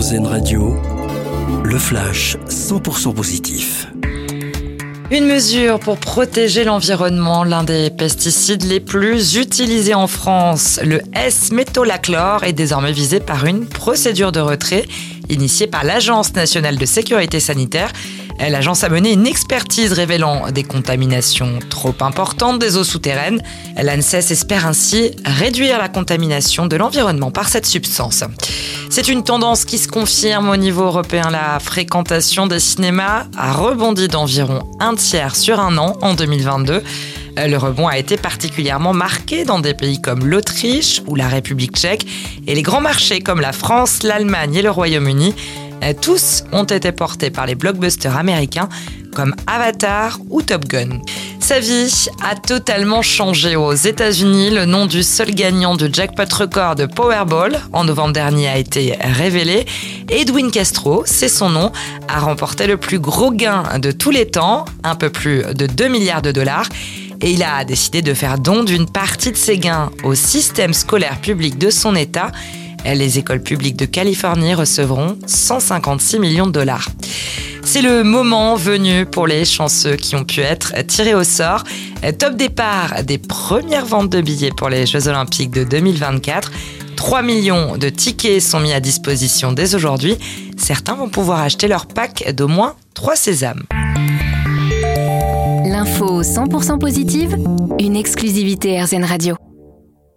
RZN Radio, le flash 100% positif. Une mesure pour protéger l'environnement, l'un des pesticides les plus utilisés en France, le S-métolachlore, est désormais visé par une procédure de retrait initiée par l'Agence nationale de sécurité sanitaire. L'agence a mené une expertise révélant des contaminations trop importantes des eaux souterraines. L'ANSES espère ainsi réduire la contamination de l'environnement par cette substance. C'est une tendance qui se confirme au niveau européen. La fréquentation des cinémas a rebondi d'environ un tiers sur un an en 2022. Le rebond a été particulièrement marqué dans des pays comme l'Autriche ou la République tchèque et les grands marchés comme la France, l'Allemagne et le Royaume-Uni. Tous ont été portés par les blockbusters américains comme Avatar ou Top Gun. Sa vie a totalement changé aux États-Unis. Le nom du seul gagnant du jackpot record de Powerball en novembre dernier a été révélé. Edwin Castro, c'est son nom, a remporté le plus gros gain de tous les temps, un peu plus de 2 milliards de dollars. Et il a décidé de faire don d'une partie de ses gains au système scolaire public de son État. Les écoles publiques de Californie recevront 156 millions de dollars. C'est le moment venu pour les chanceux qui ont pu être tirés au sort. Top départ des premières ventes de billets pour les Jeux Olympiques de 2024. 3 millions de tickets sont mis à disposition dès aujourd'hui. Certains vont pouvoir acheter leur pack d'au moins 3 sésames. L'info 100% positive, une exclusivité RZN Radio.